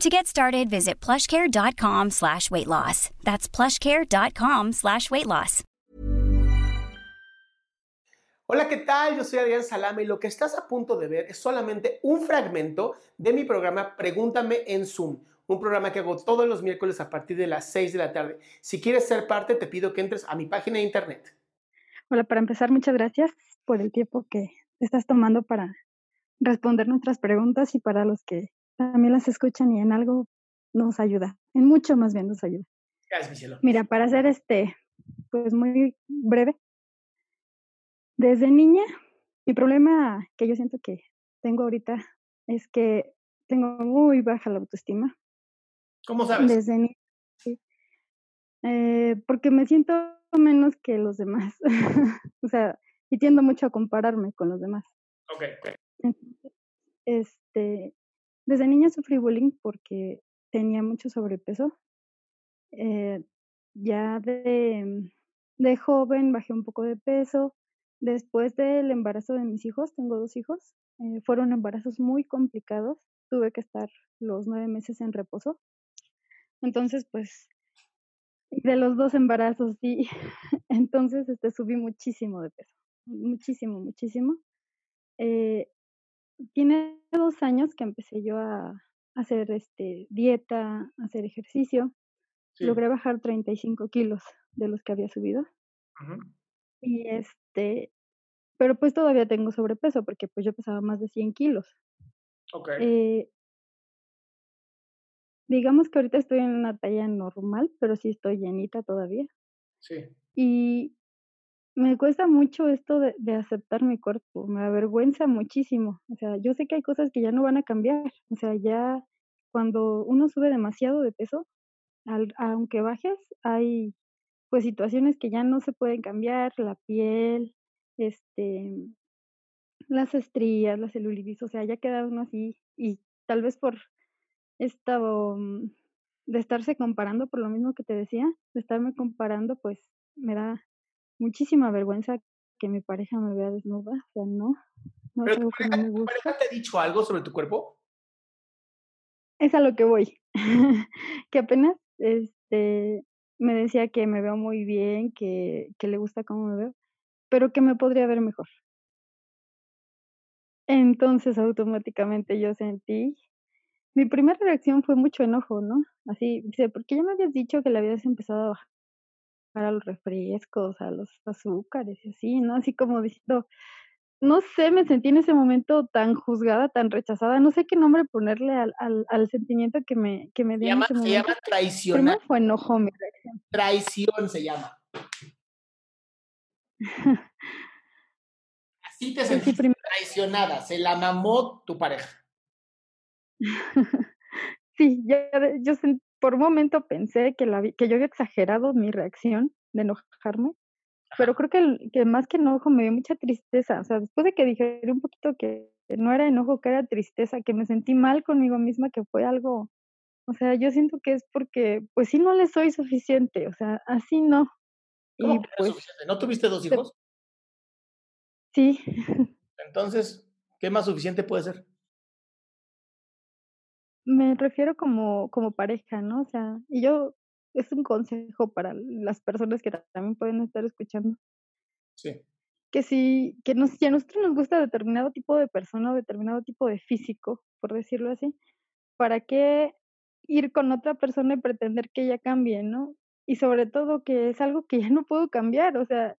To get started, visit plushcare.com slash weight loss. That's plushcare.com slash weight loss. Hola, ¿qué tal? Yo soy Adrián Salama y lo que estás a punto de ver es solamente un fragmento de mi programa Pregúntame en Zoom, un programa que hago todos los miércoles a partir de las 6 de la tarde. Si quieres ser parte, te pido que entres a mi página de internet. Hola, para empezar, muchas gracias por el tiempo que estás tomando para responder nuestras preguntas y para los que también las escuchan y en algo nos ayuda, en mucho más bien nos ayuda. Gracias, mi cielo. Mira, para hacer este, pues muy breve, desde niña, mi problema que yo siento que tengo ahorita es que tengo muy baja la autoestima. ¿Cómo sabes? Desde niña, sí. Eh, porque me siento menos que los demás. o sea, y tiendo mucho a compararme con los demás. Ok, ok. Entonces, este, desde niña sufrí bullying porque tenía mucho sobrepeso. Eh, ya de, joven bajé un poco de peso. Después del embarazo de mis hijos, tengo dos hijos, eh, fueron embarazos muy complicados. Tuve que estar los nueve meses en reposo. Entonces, pues, de los dos embarazos, sí. Entonces, este, subí muchísimo de peso. Muchísimo, muchísimo. Eh, tiene dos años que empecé yo a hacer este, dieta, a hacer ejercicio. Sí. Logré bajar 35 kilos de los que había subido. Ujú. Y este, pero pues todavía tengo sobrepeso porque pues yo pesaba más de 100 kilos. Ok. Eh, digamos que ahorita estoy en una talla normal, pero sí estoy llenita todavía. Sí. Y me cuesta mucho esto de, de aceptar mi cuerpo, me avergüenza muchísimo. O sea, yo sé que hay cosas que ya no van a cambiar. O sea, ya cuando uno sube demasiado de peso, al- aunque bajes, hay pues situaciones que ya no se pueden cambiar, la piel, este, las estrías, la celulitis, o sea, ya queda uno así y tal vez por esta um, de estarse comparando por lo mismo que te decía, de estarme comparando, pues me da muchísima vergüenza que mi pareja me vea desnuda, o sea, no, no es ¿Pero tu algo que no pareja, tu gusta. pareja te ha dicho algo sobre tu cuerpo? Es a lo que voy. que apenas este me decía que me veo muy bien, que, que le gusta cómo me veo, pero que me podría ver mejor. Entonces automáticamente yo sentí, mi primera reacción fue mucho enojo, ¿no? Así, dice, ¿por qué ya me habías dicho que le habías empezado a bajar a los refrescos, a los azúcares y así, ¿no? Así como diciendo, no sé, me sentí en ese momento tan juzgada, tan rechazada, no sé qué nombre ponerle al, al, al sentimiento que me, que me Se dio en llama, ese se llama traicionar. Primero fue enojo mi reacción. Traición se llama. Así te sí, prim- traicionada. Se la mamó tu pareja. sí, ya yo sen- por un momento pensé que, la, vi- que yo había exagerado mi reacción de enojarme, pero creo que, el- que más que enojo me dio mucha tristeza. O sea, después de que dije un poquito que no era enojo, que era tristeza, que me sentí mal conmigo misma, que fue algo, o sea, yo siento que es porque, pues sí, no le soy suficiente, o sea, así no. ¿Cómo Y que pues suficiente? ¿No tuviste dos hijos? sí, Entonces, ¿qué más suficiente puede ser? Me refiero como, como pareja, ¿no? O sea, y yo es un consejo para las personas que también pueden estar escuchando. Sí. Que si, que nos, si a nosotros nos gusta determinado tipo de persona o determinado tipo de físico, por decirlo así, ¿para qué ir con otra persona y pretender que ella cambie, no? Y sobre todo que es algo que ya no puedo cambiar, o sea,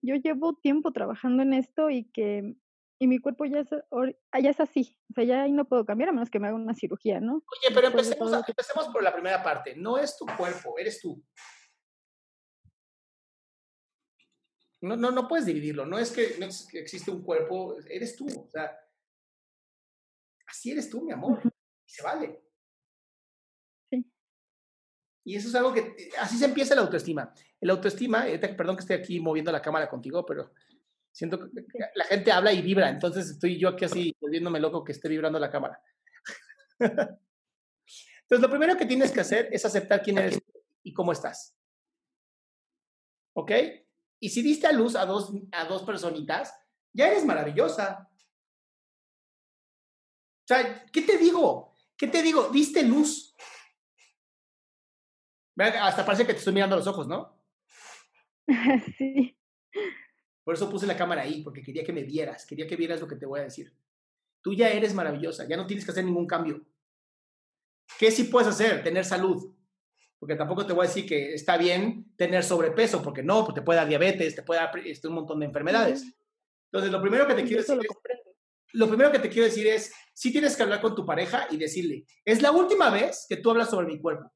yo llevo tiempo trabajando en esto y que y mi cuerpo ya es, ya es así, o sea, ya ahí no puedo cambiar a menos que me haga una cirugía, ¿no? Oye, pero empecemos, empecemos por la primera parte, no es tu cuerpo, eres tú. No, no, no puedes dividirlo, no es que no existe un cuerpo, eres tú, o sea, así eres tú, mi amor, y se vale. Sí. Y eso es algo que, así se empieza la autoestima. El autoestima, perdón que esté aquí moviendo la cámara contigo, pero Siento que la gente habla y vibra, entonces estoy yo aquí así volviéndome loco que esté vibrando la cámara. entonces, lo primero que tienes que hacer es aceptar quién eres y cómo estás. ¿Ok? Y si diste a luz a dos, a dos personitas, ya eres maravillosa. O sea, ¿qué te digo? ¿Qué te digo? Diste luz. Hasta parece que te estoy mirando a los ojos, ¿no? Sí. Por eso puse la cámara ahí, porque quería que me vieras, quería que vieras lo que te voy a decir. Tú ya eres maravillosa, ya no tienes que hacer ningún cambio. ¿Qué sí puedes hacer? Tener salud. Porque tampoco te voy a decir que está bien tener sobrepeso, porque no, pues te puede dar diabetes, te puede dar este, un montón de enfermedades. Entonces, lo primero que te quiero decir es, lo primero que te quiero decir es, sí tienes que hablar con tu pareja y decirle, es la última vez que tú hablas sobre mi cuerpo.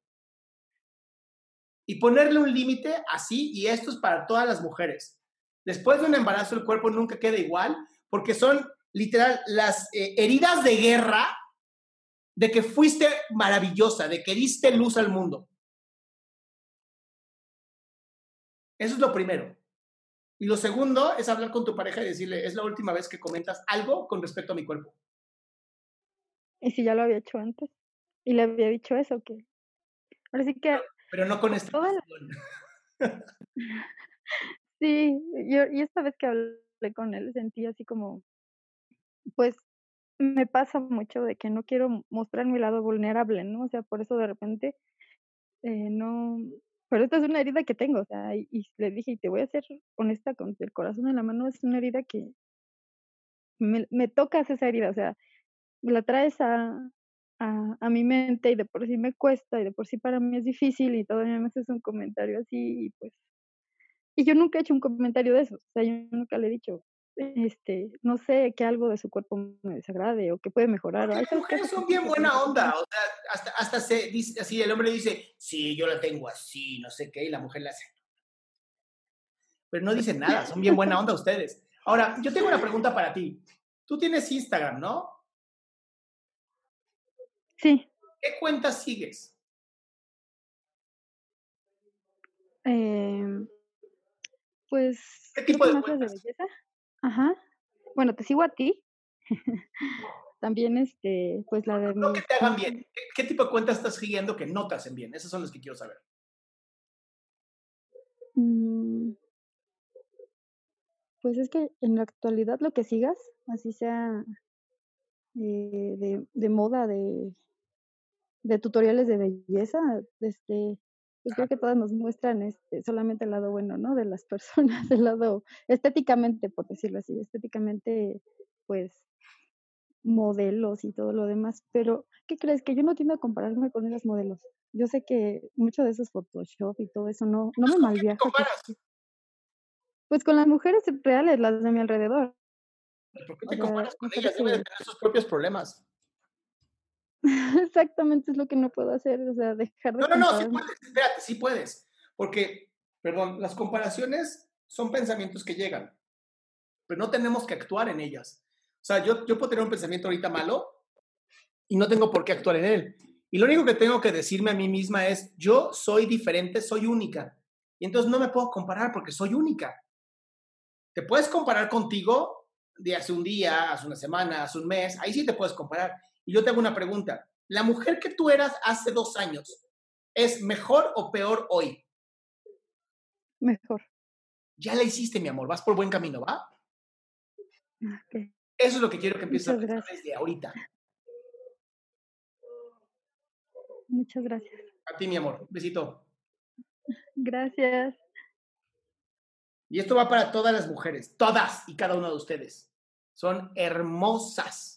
Y ponerle un límite así, y esto es para todas las mujeres. Después de un embarazo el cuerpo nunca queda igual porque son literal las eh, heridas de guerra de que fuiste maravillosa, de que diste luz al mundo. Eso es lo primero. Y lo segundo es hablar con tu pareja y decirle, es la última vez que comentas algo con respecto a mi cuerpo. ¿Y si ya lo había hecho antes? Y le había dicho eso, que ahora sí que... Pero, no con esta Sí, yo, y esta vez que hablé con él sentí así como, pues me pasa mucho de que no quiero mostrar mi lado vulnerable, ¿no? O sea, por eso de repente eh, no, pero esta es una herida que tengo, o sea, y, le dije, y te voy a ser honesta con el corazón en la mano, es una herida que me, me tocas esa herida, o sea, la traes a, a, a, mi mente y de por sí me cuesta y de por sí para mí es difícil y todavía me haces un comentario así y pues y yo nunca he hecho un comentario de eso, o sea, yo nunca le he dicho, este, no sé, que algo de su cuerpo me desagrade o que puede mejorar. Las mujeres son bien buena onda, o sea, hasta, hasta se dice así, el hombre dice, sí, yo la tengo así, no sé qué, y la mujer la hace. Pero no dicen nada, son bien buena onda ustedes. Ahora, yo tengo una pregunta para ti. Tú tienes Instagram, ¿no? Sí. ¿Qué cuentas sigues? Eh, pues. ¿Qué tipo de, de belleza? Ajá. Bueno, te sigo a ti. También, este, pues la de. No, que te hagan bien. ¿Qué, tipo de cuentas estás siguiendo que no te hacen bien? Esas son las que quiero saber. Mm. Pues es que en la actualidad lo que sigas, así sea eh, de, de moda, de, de tutoriales de belleza, este, pues creo que todas nos muestran este, solamente el lado bueno, ¿no? De las personas, el lado estéticamente, por decirlo así, estéticamente, pues modelos y todo lo demás, pero ¿qué crees? Que yo no tiendo a compararme con esas modelos. Yo sé que mucho de esos Photoshop y todo eso no, no me malviaja. Pues con las mujeres reales, las de mi alrededor. ¿Por qué te comparas con ellas? Deben tener sus propios problemas. Exactamente es lo que no puedo hacer, o sea, dejar de... No, no, no, sí puedes, espérate, sí puedes, porque, perdón, las comparaciones son pensamientos que llegan, pero no tenemos que actuar en ellas. O sea, yo, yo puedo tener un pensamiento ahorita malo y no tengo por qué actuar en él. Y lo único que tengo que decirme a mí misma es, yo soy diferente, soy única. Y entonces no me puedo comparar porque soy única. Te puedes comparar contigo de hace un día, hace una semana, hace un mes, ahí sí te puedes comparar. Y yo te hago una pregunta. ¿La mujer que tú eras hace dos años es mejor o peor hoy? Mejor. Ya la hiciste, mi amor. Vas por buen camino, ¿va? Okay. Eso es lo que quiero que empieces a pensar desde ahorita. Muchas gracias. A ti, mi amor. Besito. Gracias. Y esto va para todas las mujeres, todas y cada una de ustedes. Son hermosas.